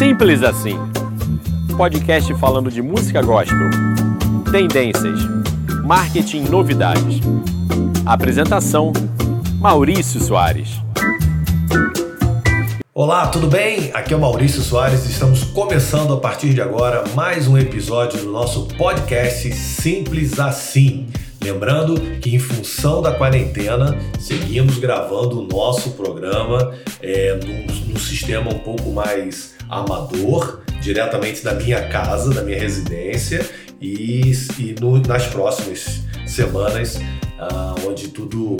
Simples assim. Podcast falando de música gospel, tendências, marketing novidades. Apresentação: Maurício Soares. Olá, tudo bem? Aqui é o Maurício Soares e estamos começando a partir de agora mais um episódio do nosso podcast Simples Assim. Lembrando que, em função da quarentena, seguimos gravando o nosso programa é, num, num sistema um pouco mais amador, diretamente da minha casa, da minha residência, e, e no, nas próximas semanas, ah, onde tudo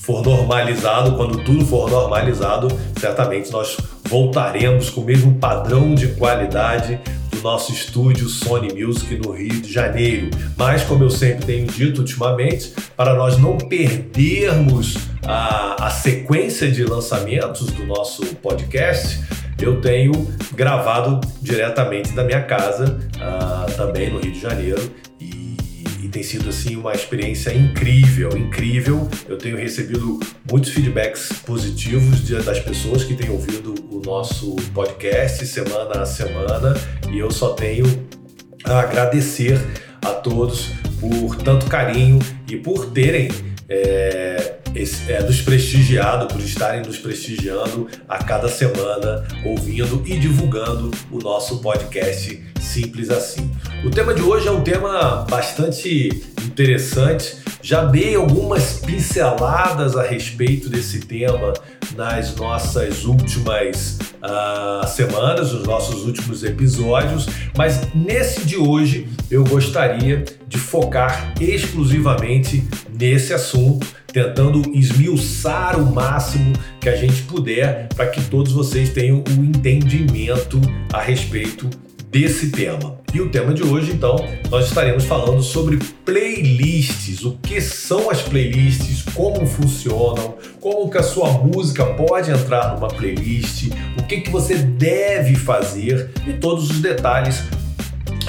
for normalizado, quando tudo for normalizado, certamente nós voltaremos com o mesmo padrão de qualidade do nosso estúdio Sony Music no Rio de Janeiro. Mas, como eu sempre tenho dito ultimamente, para nós não perdermos a, a sequência de lançamentos do nosso podcast, eu tenho gravado diretamente da minha casa, uh, também no Rio de Janeiro, e, e, tem sido assim uma experiência incrível, incrível. Eu tenho recebido muitos feedbacks positivos das pessoas que têm ouvido o nosso podcast semana a semana, e eu só tenho a agradecer a todos por tanto carinho e por terem é, esse, é, nos prestigiado, por estarem nos prestigiando a cada semana, ouvindo e divulgando o nosso podcast Simples Assim. O tema de hoje é um tema bastante interessante. Já dei algumas pinceladas a respeito desse tema nas nossas últimas uh, semanas, nos nossos últimos episódios, mas nesse de hoje eu gostaria de focar exclusivamente nesse assunto tentando esmiuçar o máximo que a gente puder para que todos vocês tenham o um entendimento a respeito desse tema. E o tema de hoje, então, nós estaremos falando sobre playlists, o que são as playlists, como funcionam, como que a sua música pode entrar numa playlist, o que, que você deve fazer? E todos os detalhes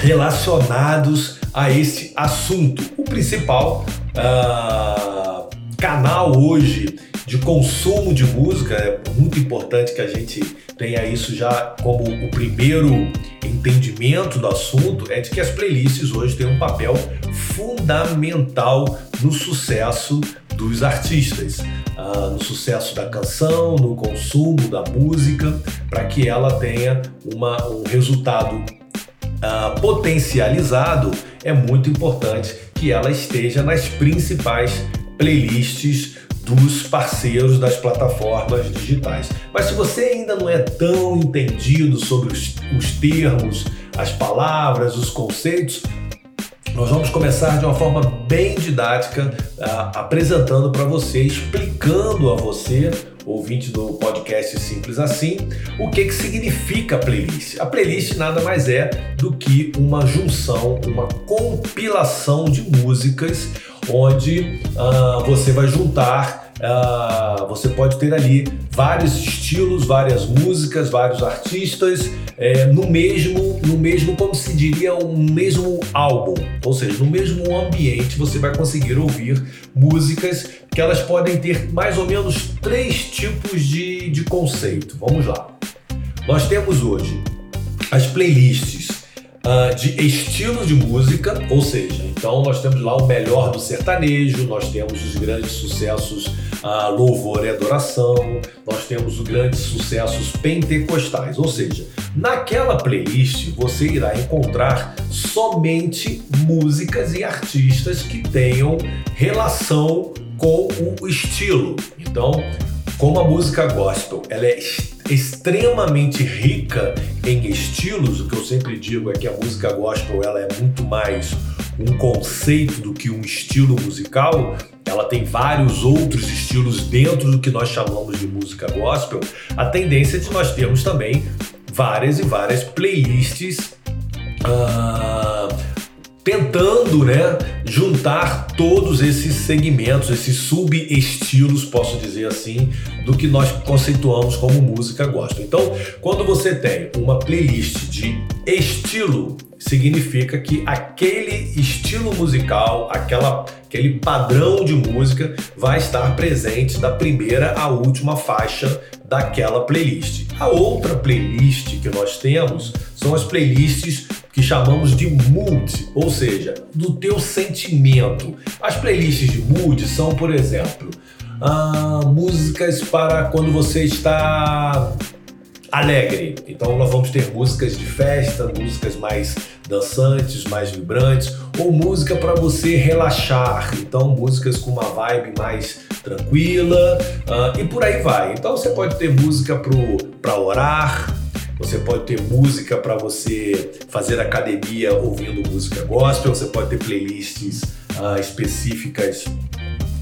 relacionados a esse assunto. O principal uh, canal hoje de consumo de música, é muito importante que a gente tenha isso já como o primeiro entendimento do assunto, é de que as playlists hoje têm um papel fundamental no sucesso dos artistas, uh, no sucesso da canção, no consumo da música, para que ela tenha uma, um resultado uh, potencializado, é muito importante que ela esteja nas principais playlists dos parceiros das plataformas digitais. Mas se você ainda não é tão entendido sobre os, os termos, as palavras, os conceitos, nós vamos começar de uma forma bem didática, uh, apresentando para você, explicando a você, ouvinte do podcast Simples Assim, o que, que significa playlist. A playlist nada mais é do que uma junção, uma compilação de músicas onde uh, você vai juntar, uh, você pode ter ali vários estilos, várias músicas, vários artistas é, no mesmo, no mesmo, como se diria, um mesmo álbum, ou seja, no mesmo ambiente você vai conseguir ouvir músicas que elas podem ter mais ou menos três tipos de, de conceito. Vamos lá. Nós temos hoje as playlists uh, de estilos de música, ou seja, então nós temos lá o melhor do sertanejo, nós temos os grandes sucessos uh, louvor e adoração, nós temos os grandes sucessos pentecostais, ou seja, naquela playlist você irá encontrar somente músicas e artistas que tenham relação com o estilo. Então, como a música gospel ela é rica em estilos, o que eu sempre digo é que a música gospel ela é muito mais um conceito do que um estilo musical, ela tem vários outros estilos dentro do que nós chamamos de música gospel, a tendência é de nós termos também várias e várias playlists uh, tentando, né, juntar todos esses segmentos, esses subestilos, posso dizer assim, do que nós conceituamos como música gospel. Então, quando você tem uma playlist de estilo, significa que aquele estilo musical, aquela, aquele padrão de música vai estar presente da primeira à última faixa daquela playlist. A outra playlist que nós temos são as playlists que chamamos de mood, ou seja, do teu sentimento. As playlists de mood são, por exemplo, ah, músicas para quando você está alegre. Então nós vamos ter músicas de festa, músicas mais dançantes, mais vibrantes, ou música para você relaxar. Então músicas com uma vibe mais tranquila uh, e por aí vai. Então você pode ter música para orar, você pode ter música para você fazer academia ouvindo música gospel, você pode ter playlists uh, específicas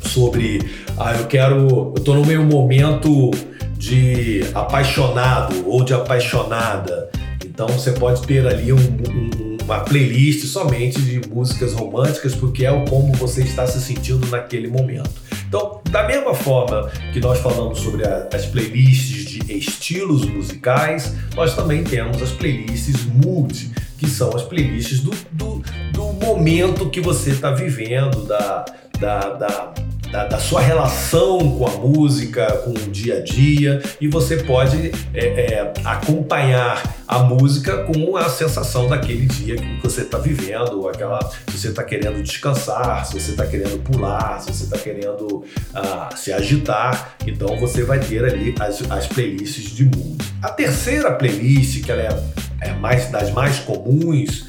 sobre, ah, eu quero, eu tô no meu momento de apaixonado ou de apaixonada. Então você pode ter ali um, um, uma playlist somente de músicas românticas, porque é como você está se sentindo naquele momento. Então, da mesma forma que nós falamos sobre a, as playlists de estilos musicais, nós também temos as playlists mood, que são as playlists do, do, do momento que você está vivendo, da, da, da da, da, sua relação com a música, com o dia a dia, e você pode é, é, acompanhar a música com a sensação daquele dia que você está vivendo, aquela, se você está querendo descansar, se você está querendo pular, se você está querendo uh, se agitar, então você vai ter ali as, as playlists de mood. A terceira playlist, que ela é, é mais das mais comuns,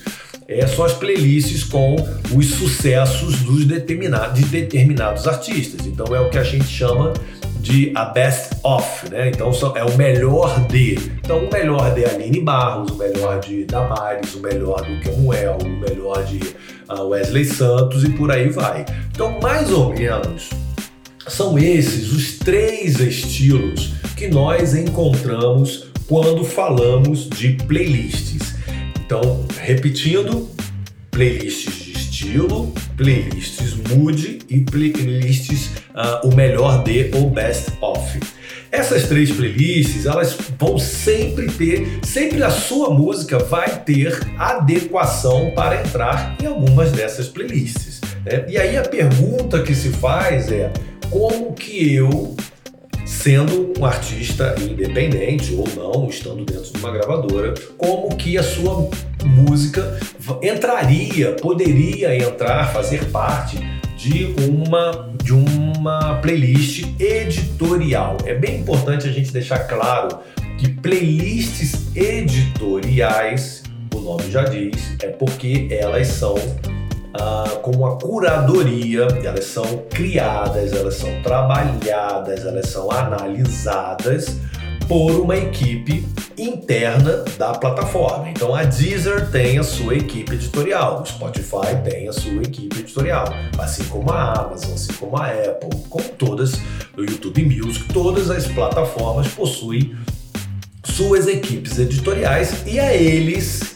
é, são as playlists com os sucessos dos determinados, de determinados artistas. Então é o que a gente chama de a best of, né? Então é o melhor de. Então o melhor de Aline Barros, o melhor de Damares, o melhor do Kemuel, o melhor de uh, Wesley Santos e por aí vai. Então mais ou menos são esses os três estilos que nós encontramos quando falamos de playlists. Então, repetindo, playlists de estilo, playlists mood e playlists uh, o melhor de ou best of. Essas três playlists, elas vão sempre ter, sempre a sua música vai ter adequação para entrar em algumas dessas playlists. Né? E aí a pergunta que se faz é como que eu sendo um artista independente ou não, estando dentro de uma gravadora, como que a sua música entraria, poderia entrar, fazer parte de uma de uma playlist editorial. É bem importante a gente deixar claro que playlists editoriais, o nome já diz, é porque elas são ah, com uma curadoria, elas são criadas, elas são trabalhadas, elas são analisadas por uma equipe interna da plataforma. Então a Deezer tem a sua equipe editorial, o Spotify tem a sua equipe editorial, assim como a Amazon, assim como a Apple, como todas, o YouTube Music, todas as plataformas possuem suas equipes editoriais e a eles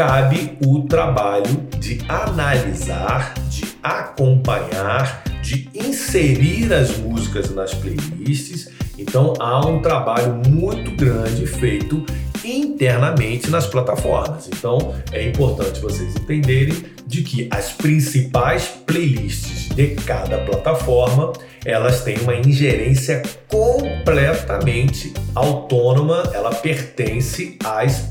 cabe o trabalho de analisar, de acompanhar, de inserir as músicas nas playlists. Então há um trabalho muito grande feito internamente nas plataformas. Então é importante vocês entenderem de que as principais playlists de cada plataforma elas têm uma ingerência completamente autônoma, ela pertence às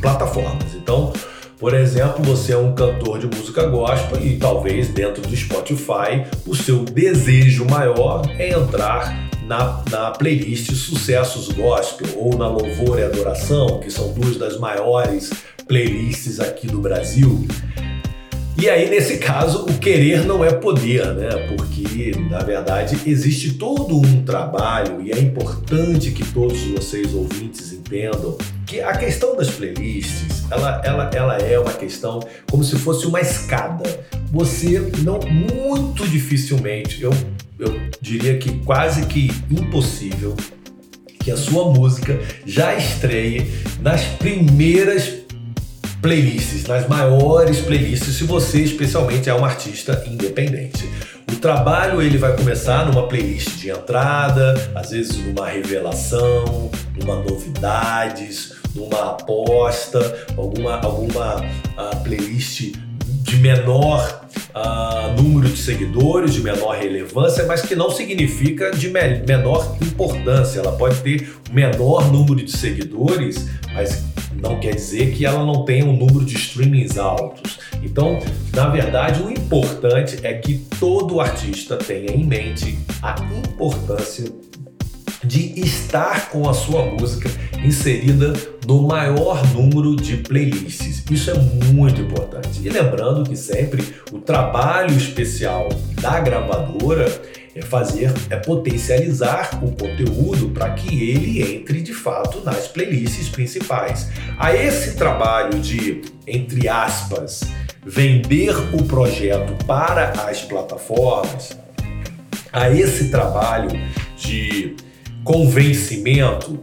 plataformas. Então, por exemplo, você é um cantor de música gospel e talvez dentro do Spotify o seu desejo maior é entrar na, na playlist Sucessos Gospel ou na Louvor e Adoração, que são duas das maiores playlists aqui do Brasil. E aí, nesse caso, o querer não é poder, né? Porque, na verdade, existe todo um trabalho e é importante que todos vocês ouvintes entendam que a questão das playlists, ela, ela, ela é uma questão como se fosse uma escada. Você não, muito dificilmente, eu, eu diria que quase que impossível, que a sua música já estreie nas primeiras playlists, nas maiores playlists, se você especialmente é um artista independente. O trabalho ele vai começar numa playlist de entrada, às vezes numa revelação, numa novidades, numa aposta, alguma, alguma uh, playlist de menor uh, número de seguidores, de menor relevância, mas que não significa de me menor importância. Ela pode ter menor número de seguidores, mas não quer dizer que ela não tenha um número de streamings altos. Então, na verdade, o importante é que todo artista tenha em mente a importância de estar com a sua música inserida no maior número de playlists. Isso é muito importante. E lembrando que sempre o trabalho especial da gravadora é fazer, é potencializar o conteúdo para que ele entre de fato nas playlists principais. A esse trabalho de, entre aspas, vender o projeto para as plataformas, a esse trabalho de convencimento,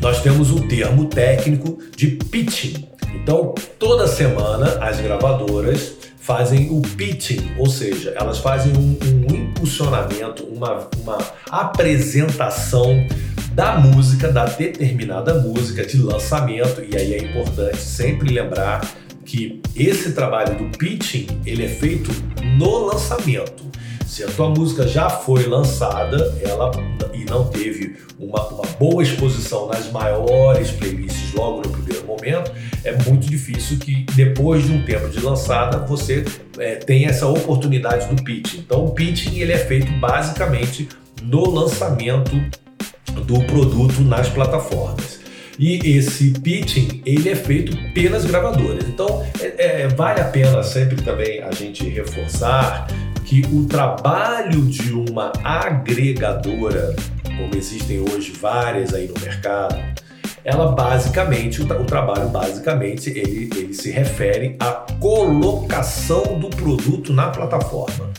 nós temos o termo técnico de pitching. Então, toda semana as gravadoras fazem o pitching, ou seja, elas fazem um, um impulsionamento, uma, uma apresentação da música, da determinada música de lançamento, e aí é importante sempre lembrar que esse trabalho do pitching ele é feito no lançamento. Se a tua música já foi lançada, ela e não teve uma, uma boa exposição nas maiores playlists logo no primeiro momento, é muito difícil que depois de um tempo de lançada você é, tenha essa oportunidade do pitching. Então o pitching ele é feito basicamente no lançamento do produto nas plataformas. E esse pitching ele é feito pelas gravadoras. Então é, é, vale a pena sempre também a gente reforçar que o trabalho de uma agregadora, como existem hoje várias aí no mercado, ela basicamente, o, tra o trabalho basicamente, ele, ele se refere à colocação do produto na plataforma.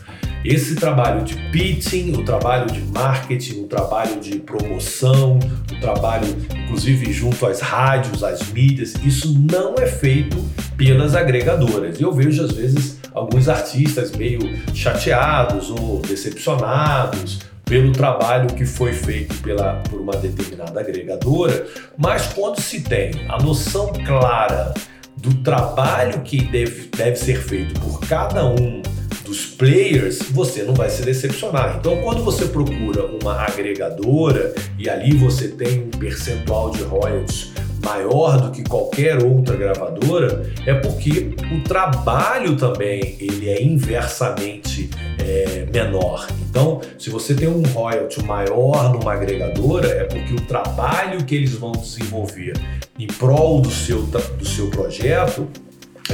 Esse trabalho de pitching, o trabalho de marketing, o trabalho de promoção, o trabalho, inclusive, junto às rádios, às mídias, isso não é feito pelas agregadoras. Eu vejo, às vezes, alguns artistas meio chateados ou decepcionados pelo trabalho que foi feito pela, por uma determinada agregadora, mas quando se tem a noção clara do trabalho que deve, deve ser feito por cada um dos players, você não vai se decepcionar. Então, quando você procura uma agregadora e ali você tem um percentual de royalties maior do que qualquer outra gravadora, é porque o trabalho também ele é inversamente é, menor. Então, se você tem um royalty maior numa agregadora, é porque o trabalho que eles vão desenvolver em prol do seu, do seu projeto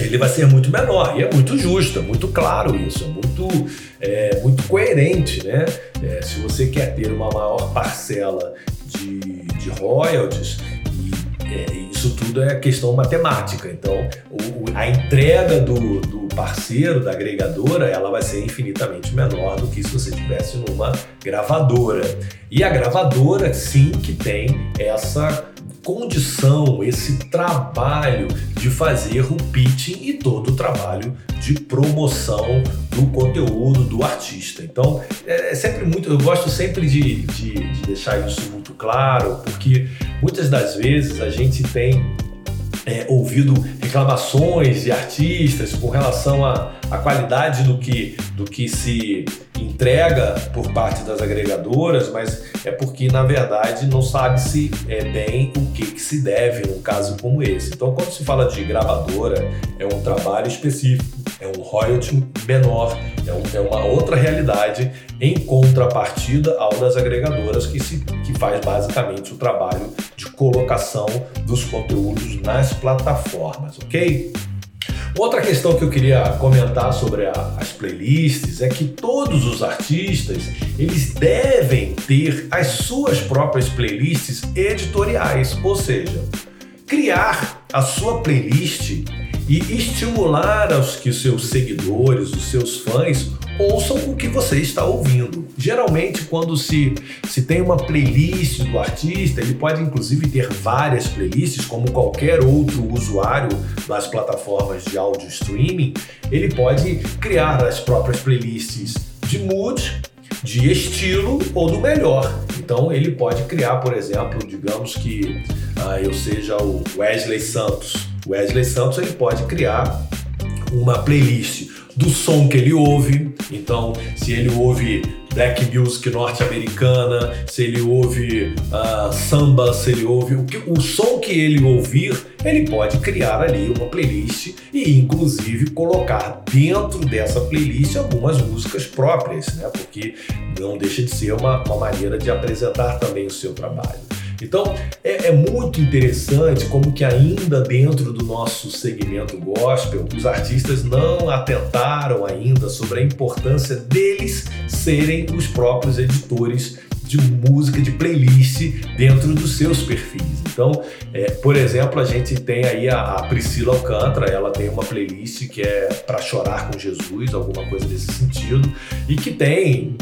ele vai ser muito menor. E é muito justo, é muito claro isso, é muito, é, muito coerente, né? É, se você quer ter uma maior parcela de, de royalties, é, isso tudo é questão matemática. Então, o, a entrega do, do, parceiro, da agregadora, ela vai ser infinitamente menor do que se você tivesse numa gravadora. E a gravadora, sim, que tem essa condição, esse trabalho de fazer o pitching e todo o trabalho de promoção do conteúdo do artista. Então, é, é sempre muito, eu gosto sempre de, de, de deixar isso muito claro, porque muitas das vezes a gente tem é, ouvido reclamações de artistas com relação à, à qualidade do que, do que se entrega por parte das agregadoras, mas é porque na verdade não sabe-se é, bem o que, que se deve num caso como esse. Então, quando se fala de gravadora, é um trabalho específico, é um royalty menor, é, um, é uma outra realidade em contrapartida ao das agregadoras que, se, faz basicamente o trabalho de colocação dos conteúdos nas plataformas, ok? Outra questão que eu queria comentar sobre a, as playlists é que todos os artistas eles devem ter as suas próprias playlists editoriais, ou seja, criar a sua playlist e estimular aos que seus seguidores, os seus fãs, ouçam o que você está ouvindo. Geralmente, quando se, se tem uma playlist do artista, ele pode inclusive ter várias playlists, como qualquer outro usuário das plataformas de áudio streaming, ele pode criar as próprias playlists de mood, de estilo ou do melhor. Então ele pode criar, por exemplo, digamos que ah, eu seja o Wesley Santos. Wesley Santos ele pode criar uma playlist do som que ele ouve. Então, se ele ouve black music norte-americana, se ele ouve uh, samba, se ele ouve o, que, o som que ele ouvir, ele pode criar ali uma playlist e inclusive colocar dentro dessa playlist algumas músicas próprias, né? Porque não deixa de ser uma, uma maneira de apresentar também o seu trabalho. Então é, é, muito interessante como que ainda dentro do nosso segmento gospel, os artistas não atentaram ainda sobre a importância deles serem os próprios editores de música, de playlist dentro dos seus perfis. Então, é, por exemplo, a gente tem aí a, a, Priscila Alcântara, ela tem uma playlist que é para chorar com Jesus, alguma coisa desse sentido, e que tem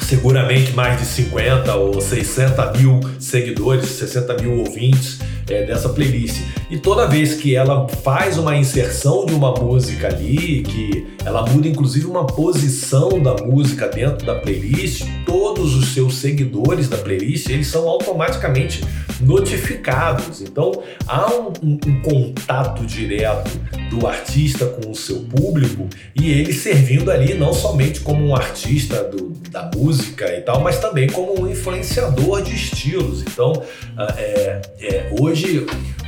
seguramente mais de 50 ou 60 mil seguidores, 60 mil ouvintes é, dessa playlist. E toda vez que ela faz uma inserção de uma música ali, que ela muda inclusive uma posição da música dentro da playlist, todos os seus seguidores da playlist, eles são automaticamente notificados. Então há um, um, um contato direto do artista com o seu público e ele servindo ali não somente como um artista do, da música e tal, mas também como um influenciador de estilos. Então ah, é, é, hoje,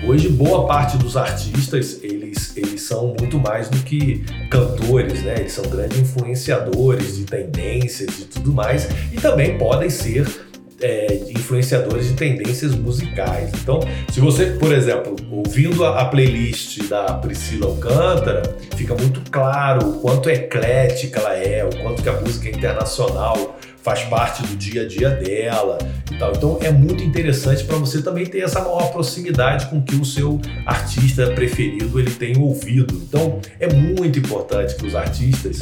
hoje boa parte dos artistas eles, eles são muito mais do que cantores, né? Eles são grandes influenciadores de tendências e tudo mais e também podem ser é, influenciadores de tendências musicais. Então, se você, por exemplo, ouvindo a, a, playlist da Priscila Alcântara, fica muito claro o quanto eclética ela é, o quanto que a música internacional faz parte do dia a dia dela e tal. Então é muito interessante para você também ter essa maior proximidade com que o seu artista preferido ele tem ouvido. Então é muito importante que os artistas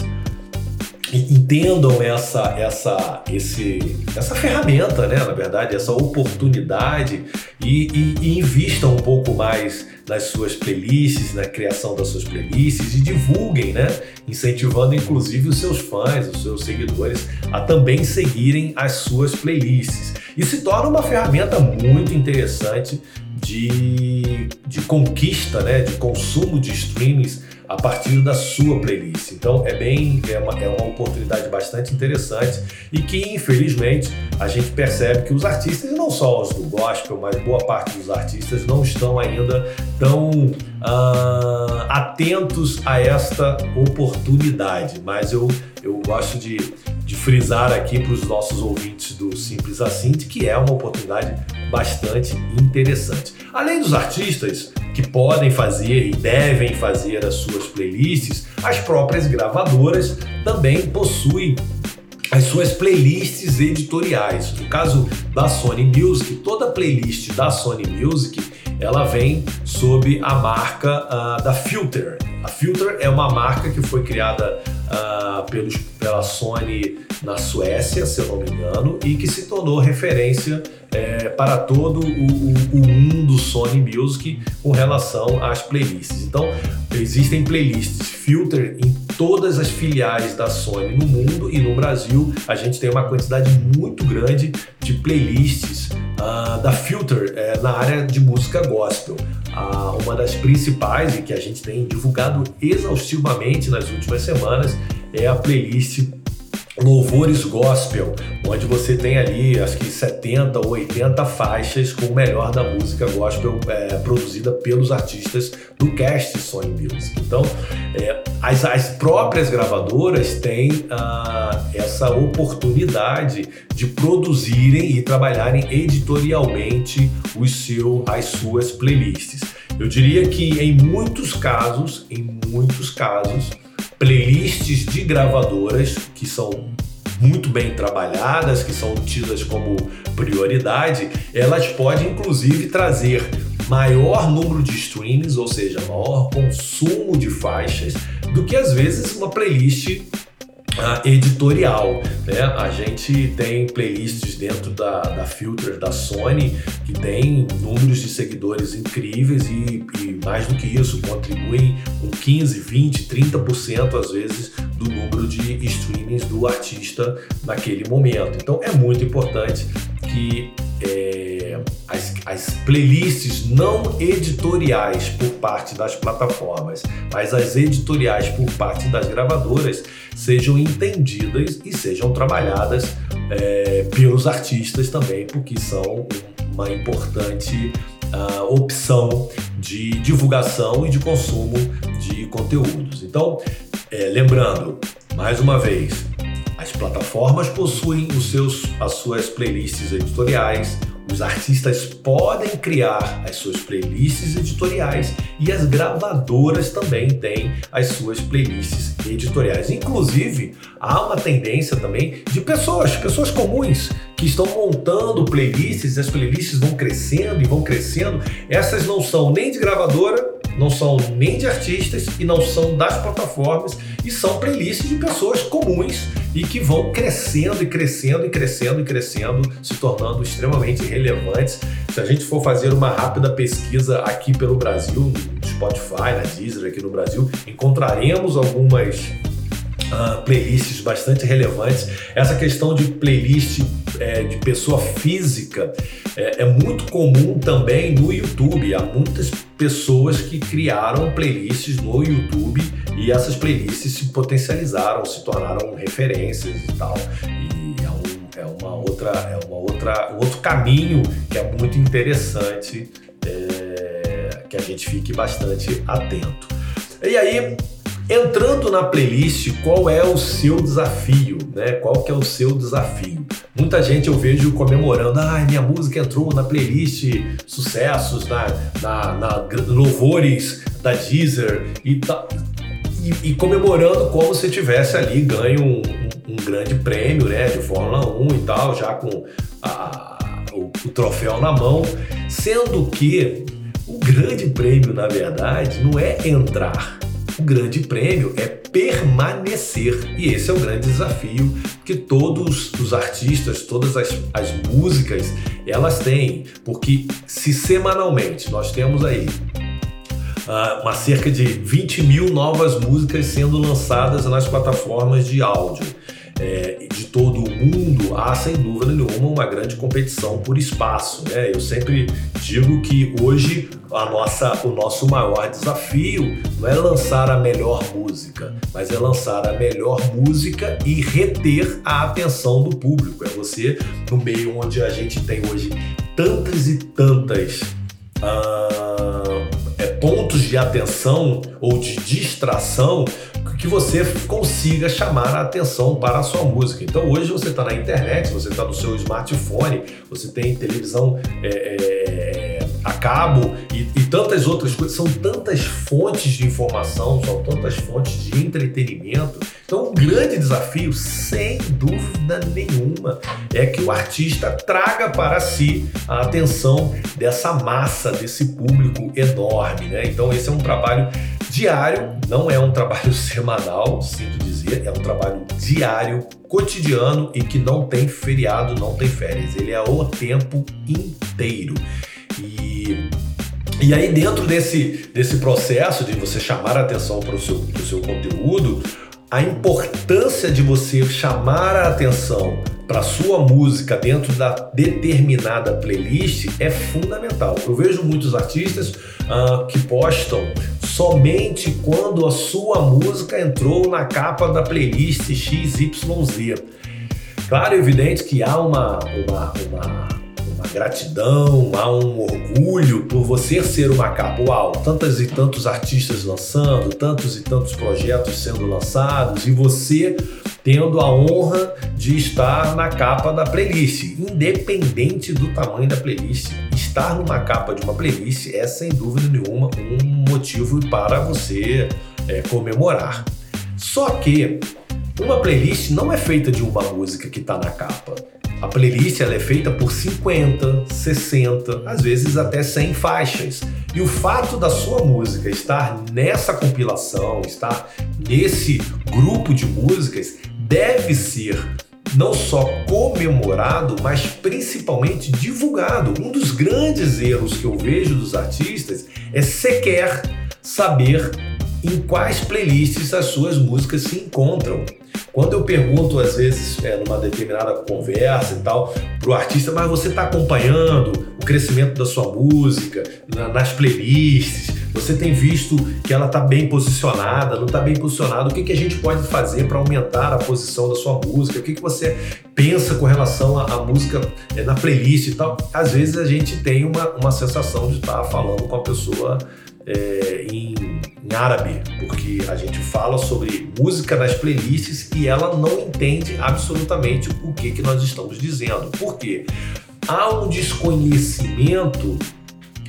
entendam essa, essa, esse, essa ferramenta, né, na verdade, essa oportunidade e, e, e invistam um pouco mais nas suas playlists, na criação das suas playlists e divulguem, né? Incentivando inclusive os seus fãs, os seus seguidores a também seguirem as suas playlists. E se torna uma ferramenta muito interessante de, de conquista, né? De consumo de streamings a partir da sua playlist. Então é bem é uma, é uma oportunidade bastante interessante e que infelizmente a gente percebe que os artistas, não só os do gospel, mas boa parte dos artistas não estão ainda tão uh, atentos a esta oportunidade. Mas eu, eu gosto de, de frisar aqui para os nossos ouvintes do Simples Assim que é uma oportunidade bastante interessante. Além dos artistas, que podem fazer e devem fazer as suas playlists, as próprias gravadoras também possuem as suas playlists editoriais. No caso da Sony Music, toda playlist da Sony Music ela vem sob a marca uh, da Filter. A Filter é uma marca que foi criada uh, pelos, pela Sony na Suécia, se eu não me engano, e que se tornou referência é, para todo o, o, o, mundo Sony Music com relação às playlists. Então, existem playlists filter em todas as filiais da Sony no mundo e no Brasil a gente tem uma quantidade muito grande de playlists uh, da Filter é, na área de música gospel. Uh, uma das principais e que a gente tem divulgado exaustivamente nas últimas semanas é a playlist Louvores Gospel, onde você tem ali acho que 70 ou 80 faixas com o melhor da música gospel é, produzida pelos artistas do cast Sony Music. Então, é, as, as, próprias gravadoras têm ah, essa oportunidade de produzirem e trabalharem editorialmente os seu, as suas playlists. Eu diria que em muitos casos, em muitos casos, playlists de gravadoras que são muito bem trabalhadas, que são tidas como prioridade, elas podem inclusive trazer maior número de streams, ou seja, maior consumo de faixas, do que às vezes uma playlist editorial. Né? A gente tem playlists dentro da, da Filter da Sony que tem números de seguidores incríveis e, e mais do que isso, contribuem com 15, 20, 30% às vezes do número de streamings do artista naquele momento. Então é muito importante que é, as, as playlists não editoriais por parte das plataformas, mas as editoriais por parte das gravadoras sejam entendidas e sejam trabalhadas é, pelos artistas também, porque são uma importante uh, opção de divulgação e de consumo de conteúdos. Então, é, lembrando, mais uma vez, as plataformas possuem os seus, as suas playlists editoriais, os artistas podem criar as suas playlists editoriais e as gravadoras também têm as suas playlists editoriais. Inclusive, há uma tendência também de pessoas, pessoas comuns, que estão montando playlists, as playlists vão crescendo e vão crescendo. Essas não são nem de gravadora, não são nem de artistas e não são das plataformas e são playlists de pessoas comuns e que vão crescendo e crescendo e crescendo e crescendo, se tornando extremamente relevantes. Se a gente for fazer uma rápida pesquisa aqui pelo Brasil, no Spotify, na Deezer aqui no Brasil, encontraremos algumas Uh, playlists bastante relevantes. Essa questão de playlist é, de pessoa física é, é, muito comum também no YouTube. Há muitas pessoas que criaram playlists no YouTube e essas playlists se potencializaram, se tornaram referências e tal. E é, um, é uma outra, é uma outra, um outro caminho que é muito interessante é, que a gente fique bastante atento. E aí, entrando na playlist, qual é o seu desafio, né? Qual que é o seu desafio? Muita gente eu vejo comemorando, ah, minha música entrou na playlist sucessos, na, na, na louvores da Deezer e, tá, e, e, comemorando como se tivesse ali ganho um, um, um, grande prêmio, né, de Fórmula 1 e tal, já com a, o, o troféu na mão, sendo que o grande prêmio, na verdade, não é entrar, o grande prêmio é permanecer. E esse é o grande desafio que todos os artistas, todas as, as músicas, elas têm. Porque se semanalmente nós temos aí uh, uma cerca de 20 mil novas músicas sendo lançadas nas plataformas de áudio é, de todo o mundo, há sem dúvida nenhuma uma grande competição por espaço. Né? Eu sempre digo que hoje a nossa, o nosso maior desafio não é lançar a melhor música, mas é lançar a melhor música e reter a atenção do público. É você, no meio onde a gente tem hoje tantas e tantas. Uh, pontos de atenção ou de distração que você consiga chamar a atenção para a sua música. Então hoje você está na internet, você está no seu smartphone, você tem televisão é, é, a cabo e, e, tantas outras coisas. São tantas fontes de informação, são tantas fontes de entretenimento. Então, um grande desafio, sem dúvida nenhuma, é que o artista traga para si a atenção dessa massa, desse público enorme. Né? Então, esse é um trabalho diário, não é um trabalho semanal, sinto dizer, é um trabalho diário, cotidiano e que não tem feriado, não tem férias. Ele é o tempo inteiro. E, e aí, dentro desse, desse processo de você chamar a atenção para o seu, seu conteúdo, a importância de você chamar a atenção para sua música dentro da determinada playlist é fundamental. Eu vejo muitos artistas uh, que postam somente quando a sua música entrou na capa da playlist XYZ. Claro, é evidente que há uma, uma, uma gratidão, há um orgulho por você ser uma capa. Uau, tantas e tantos artistas lançando, tantos e tantos projetos sendo lançados e você tendo a honra de estar na capa da playlist, independente do tamanho da playlist. Estar numa capa de uma playlist é sem dúvida nenhuma um motivo para você é, comemorar. Só que uma playlist não é feita de uma música que está na capa. A playlist ela é feita por 50, 60, às vezes até 100 faixas. E o fato da sua música estar nessa compilação, estar nesse grupo de músicas, deve ser não só comemorado, mas principalmente divulgado. Um dos grandes erros que eu vejo dos artistas é sequer saber em quais playlists as suas músicas se encontram. Quando eu pergunto, às vezes, é, numa determinada conversa e tal, para o artista, mas você está acompanhando o crescimento da sua música na, nas playlists? Você tem visto que ela está bem posicionada, não está bem posicionada? O que, que a gente pode fazer para aumentar a posição da sua música? O que, que você pensa com relação à, música é, na playlist e tal? Às vezes a gente tem uma, uma sensação de estar tá falando com a pessoa é, em, em, árabe, porque a gente fala sobre música nas playlists e ela não entende absolutamente o que, que nós estamos dizendo. Por quê? Há um desconhecimento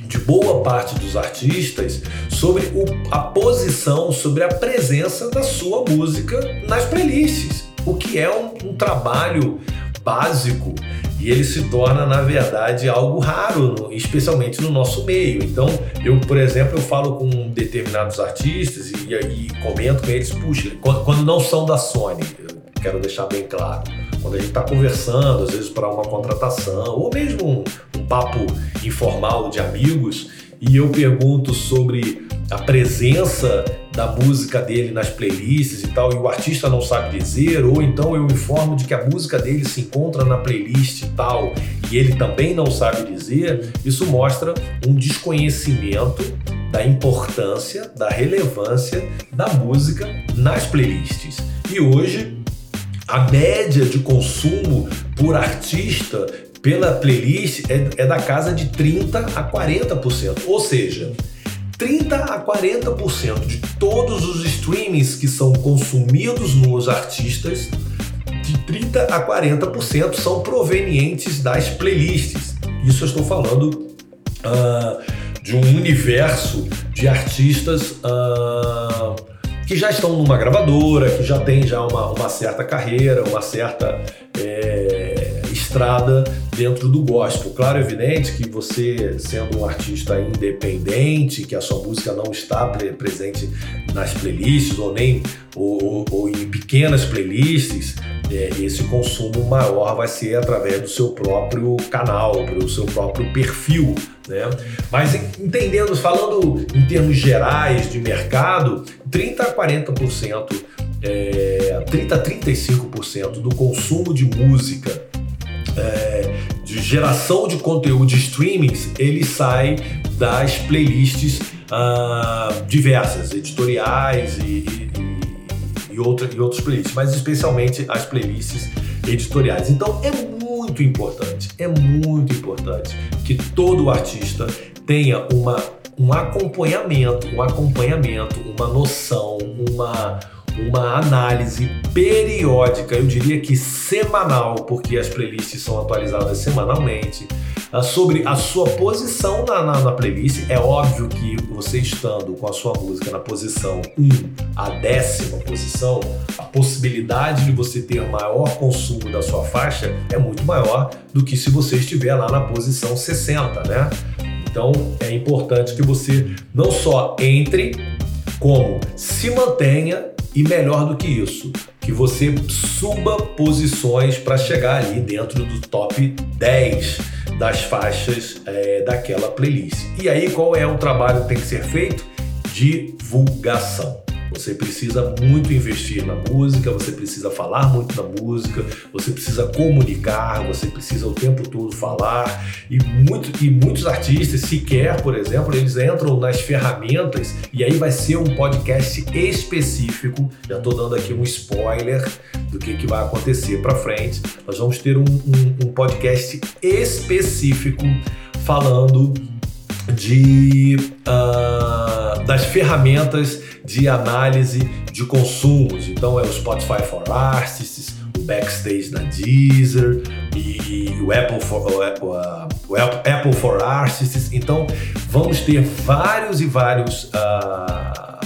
de boa parte dos artistas sobre o, a posição, sobre a presença da sua música nas playlists, o que é um, um trabalho básico e ele se torna, na verdade, algo raro, especialmente no nosso meio. Então, eu, por exemplo, eu falo com determinados artistas e, e comento com eles, puxa, quando, quando não são da Sony, eu quero deixar bem claro, quando a gente está conversando, às vezes para uma contratação, ou mesmo um, um papo informal de amigos, e eu pergunto sobre a presença da música dele nas playlists e tal, e o artista não sabe dizer, ou então eu informo de que a música dele se encontra na playlist e tal, e ele também não sabe dizer, isso mostra um desconhecimento da importância, da relevância da música nas playlists. E hoje, a média de consumo por artista pela playlist é, é da casa de 30 a 40%. Ou seja, 30 a 40% de todos os streamings que são consumidos nos artistas, de 30 a 40% são provenientes das playlists. Isso eu estou falando uh, de um universo de artistas uh, que já estão numa gravadora, que já tem já uma, uma certa carreira, uma certa é, estrada dentro do gospel. Claro, é evidente que você, sendo um artista independente, que a sua música não está presente nas playlists ou nem ou, ou, em pequenas playlists, é, esse consumo maior vai ser através do seu próprio canal, do seu próprio perfil. Né? Mas entendendo, falando em termos gerais de mercado, 30 a 40%, é, 30 a 35% do consumo de música é, de geração de conteúdo de streamings, ele sai das playlists uh, diversas, editoriais e, e, e, outra, e outros playlists, mas especialmente as playlists editoriais. Então é muito importante, é muito importante que todo artista tenha uma, um acompanhamento, um acompanhamento, uma noção, uma uma análise periódica, eu diria que semanal, porque as playlists são atualizadas semanalmente, ah, sobre a sua posição na, na, na, playlist. É óbvio que você estando com a sua música na posição 1 a décima posição, a possibilidade de você ter maior consumo da sua faixa é muito maior do que se você estiver lá na posição 60, né? Então é importante que você não só entre, como se mantenha e melhor do que isso, que você suba posições para chegar ali dentro do top 10 das faixas é, daquela playlist. E aí, qual é o trabalho que tem que ser feito? Divulgação. Você precisa muito investir na música, você precisa falar muito da música, você precisa comunicar, você precisa o tempo todo falar. E, muito, e muitos artistas, sequer, por exemplo, eles entram nas ferramentas e aí vai ser um podcast específico. Já estou dando aqui um spoiler do que, que vai acontecer para frente. Nós vamos ter um, um, um podcast específico falando de uh, das ferramentas de análise de consumos. Então é o Spotify for Artists, o Backstage da Deezer e, o Apple for, o Apple, uh, o Apple for Artists. Então vamos ter vários e vários uh,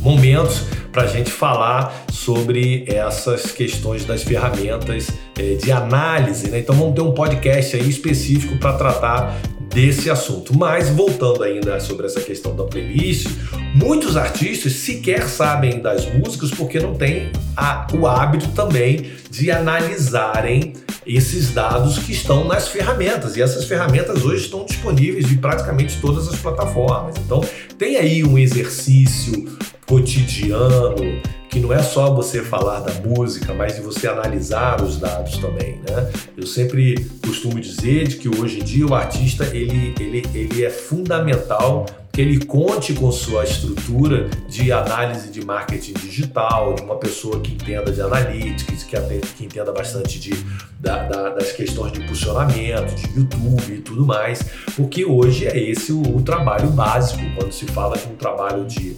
momentos para a gente falar sobre essas questões das ferramentas eh, de análise. Né? Então vamos ter um podcast aí específico para tratar desse assunto. Mas voltando ainda sobre essa questão da playlist, muitos artistas sequer sabem das músicas porque não têm a, o hábito também de analisarem esses dados que estão nas ferramentas. E essas ferramentas hoje estão disponíveis em praticamente todas as plataformas. Então, tem aí um exercício cotidiano que não é só você falar da música, mas de você analisar os dados também, né? Eu sempre costumo dizer de que hoje em dia o artista ele, ele, ele é fundamental que ele conte com sua estrutura de análise de marketing digital, de uma pessoa que entenda de analytics, que, que entenda bastante de, da, da, das questões de impulsionamento, de YouTube e tudo mais, porque hoje é esse o, o trabalho básico quando se fala de um trabalho de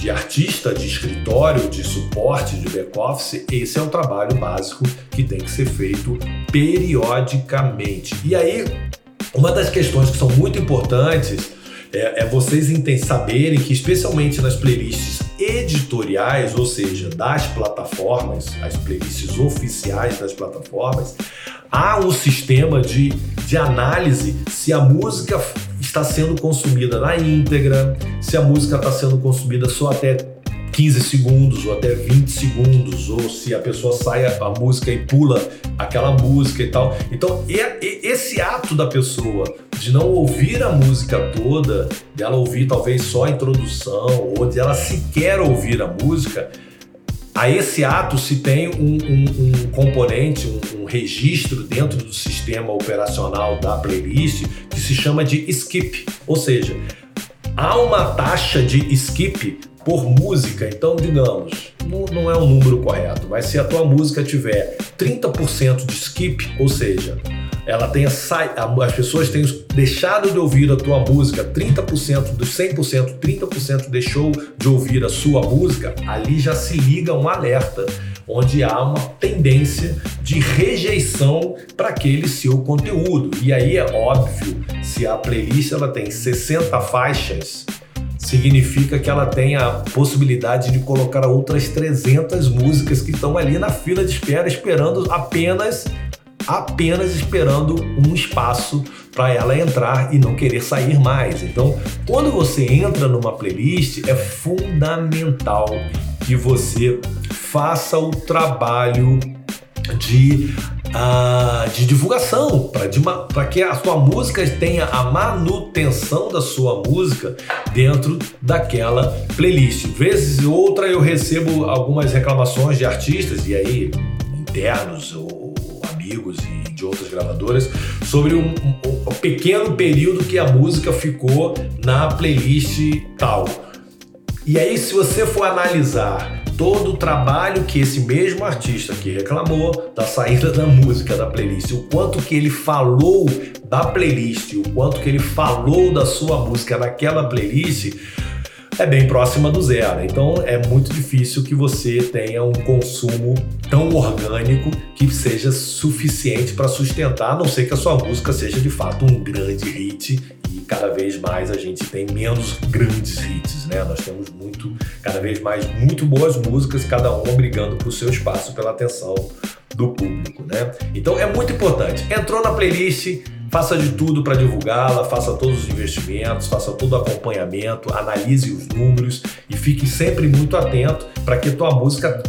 de artista, de escritório, de suporte, de back-office, esse é um trabalho básico que tem que ser feito periodicamente. E aí, uma das questões que são muito importantes é, é vocês saberem que, especialmente nas playlists editoriais, ou seja, das plataformas, as playlists oficiais das plataformas, há um sistema de, de análise se a música está sendo consumida na íntegra, se a música está sendo consumida só até 15 segundos ou até 20 segundos, ou se a pessoa sai a música e pula aquela música e tal. Então, esse ato da pessoa de não ouvir a música toda, dela ouvir talvez só a introdução, ou de ela sequer ouvir a música, a esse ato se tem um, um, um componente, um, um, registro dentro do sistema operacional da playlist que se chama de skip, ou seja, há uma taxa de skip por música. Então, digamos, não, é o número correto, mas se a tua música tiver 30% de skip, ou seja, ela tenha as pessoas tenham deixado de ouvir a tua música, 30% dos 100%, 30% deixou de ouvir a sua música, ali já se liga um alerta onde há uma tendência de rejeição para aquele seu conteúdo. E aí é óbvio, se a playlist ela tem 60 faixas, significa que ela tem a possibilidade de colocar outras 300 músicas que estão ali na fila de espera esperando apenas apenas esperando um espaço para ela entrar e não querer sair mais. Então, quando você entra numa playlist, é fundamental que você faça o trabalho de, uh, de divulgação, para que a sua música tenha a manutenção da sua música dentro daquela playlist. Vezes outra eu recebo algumas reclamações de artistas, e aí internos ou amigos e de outras gravadoras sobre um, um, um pequeno período que a música ficou na playlist tal. E aí, se você for analisar todo o trabalho que esse mesmo artista que reclamou da saída da música da playlist, o quanto que ele falou da playlist, o quanto que ele falou da sua música naquela playlist, é bem próxima do zero. Então é muito difícil que você tenha um consumo tão orgânico que seja suficiente para sustentar, a não ser que a sua música seja de fato um grande hit cada vez mais a gente tem menos grandes hits, né? Nós temos muito, cada vez mais muito boas músicas, cada uma brigando por seu espaço, pela atenção do público, né? Então é muito importante. Entrou na playlist, Faça de tudo para divulgá-la, faça todos os investimentos, faça todo o acompanhamento, analise os números e fique sempre muito atento para que tua música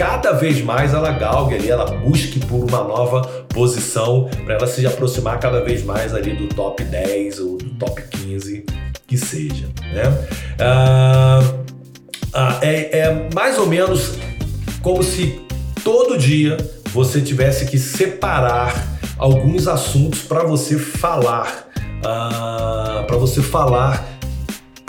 cada vez mais ela galgue ali, ela busque por uma nova posição para ela se aproximar cada vez mais ali do top 10 ou do top 15 que seja, né? Ah, ah, é, é mais ou menos como se todo dia você tivesse que separar alguns assuntos para você falar, uh, para você falar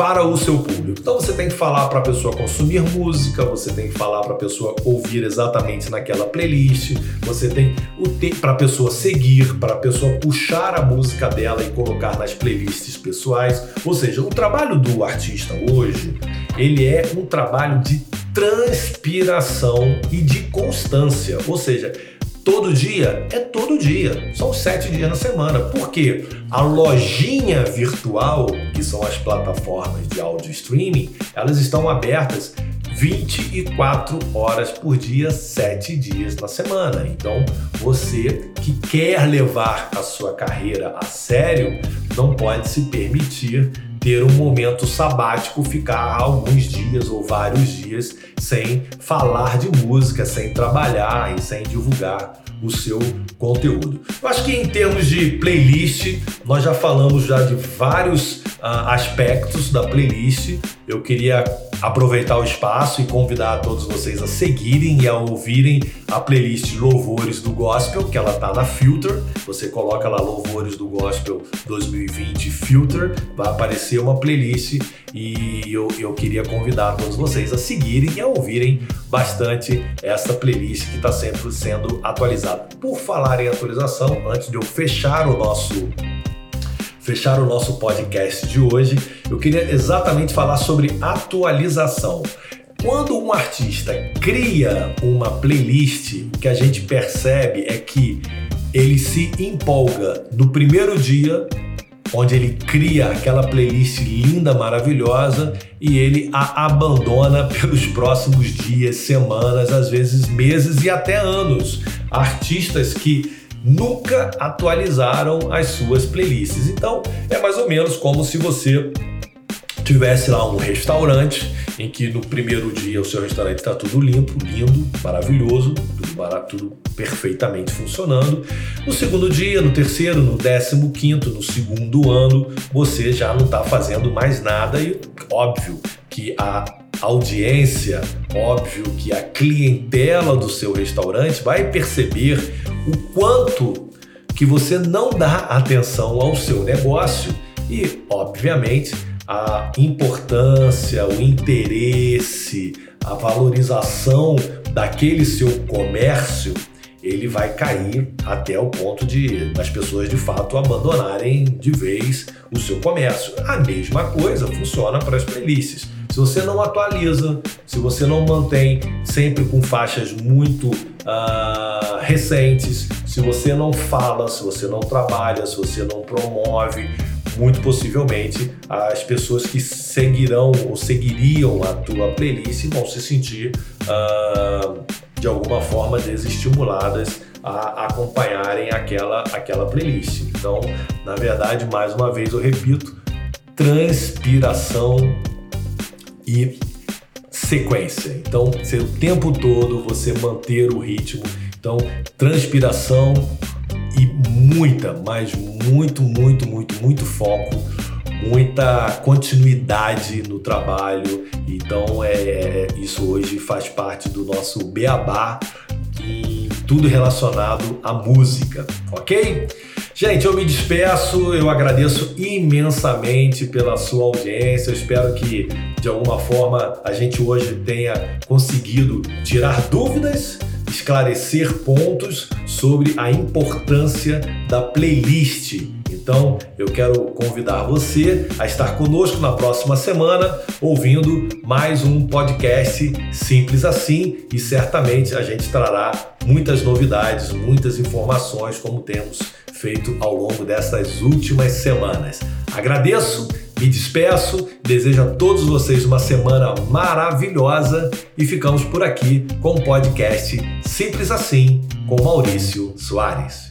para o seu público. Então você tem que falar para a pessoa consumir música, você tem que falar para a pessoa ouvir exatamente naquela playlist, você tem o para a pessoa seguir, para a pessoa puxar a música dela e colocar nas playlists pessoais. Ou seja, o trabalho do artista hoje, ele é um trabalho de transpiração e de constância. Ou seja, Todo dia é todo dia, são sete dias na semana. Porque a lojinha virtual, que são as plataformas de áudio streaming, elas estão abertas 24 horas por dia, 7 dias na semana. Então, você que quer levar a sua carreira a sério, não pode se permitir ter um momento sabático, ficar alguns dias ou vários dias sem falar de música, sem trabalhar e sem divulgar o seu conteúdo. Eu acho que em termos de playlist, nós já falamos já de vários uh, aspectos da playlist. Eu queria aproveitar o espaço e convidar todos vocês a seguirem e a ouvirem a playlist Louvores do Gospel, que ela tá na Filter. Você coloca lá Louvores do Gospel 2020 Filter, vai aparecer uma playlist e eu, eu queria convidar todos vocês a seguirem e a ouvirem bastante essa playlist que está sempre sendo atualizada. Por falar em atualização, antes de eu fechar o nosso fechar o nosso podcast de hoje, eu queria exatamente falar sobre atualização. Quando um artista cria uma playlist, o que a gente percebe é que ele se empolga no primeiro dia, onde ele cria aquela playlist linda, maravilhosa, e ele a abandona pelos próximos dias, semanas, às vezes meses e até anos. Artistas que nunca atualizaram as suas playlists. Então, é mais ou menos como se você tivesse lá um restaurante em que no primeiro dia o seu restaurante está tudo limpo, lindo, maravilhoso, tudo, barato, tudo perfeitamente funcionando. No segundo dia, no terceiro, no décimo quinto, no segundo ano, você já não está fazendo mais nada e óbvio que a audiência, óbvio que a clientela do seu restaurante vai perceber o quanto que você não dá atenção ao seu negócio e, obviamente, a importância, o interesse, a valorização daquele seu comércio, ele vai cair até o ponto de das pessoas de fato abandonarem de vez o seu comércio. A mesma coisa funciona para as playlists. Se você não atualiza, se você não mantém sempre com faixas muito uh, recentes, se você não fala, se você não trabalha, se você não promove, muito possivelmente as pessoas que seguirão ou seguiriam a tua playlist vão se sentir uh, de alguma forma desestimuladas a acompanharem aquela, aquela playlist. Então, na verdade, mais uma vez eu repito, transpiração e sequência. Então, ser o tempo todo você manter o ritmo. Então, transpiração e muita, mas muito, muito, muito, muito foco, muita continuidade no trabalho. Então, é, é isso hoje faz parte do nosso beabá e tudo relacionado à música, ok? Gente, eu me despeço, eu agradeço imensamente pela sua audiência. Eu espero que de alguma forma a gente hoje tenha conseguido tirar dúvidas, esclarecer pontos sobre a importância da playlist. Então, eu quero convidar você a estar conosco na próxima semana, ouvindo mais um podcast simples assim, e certamente a gente trará muitas novidades, muitas informações, como temos feito ao longo dessas últimas semanas. Agradeço, me despeço, desejo a todos vocês uma semana maravilhosa e ficamos por aqui com o podcast Simples Assim com Maurício Soares.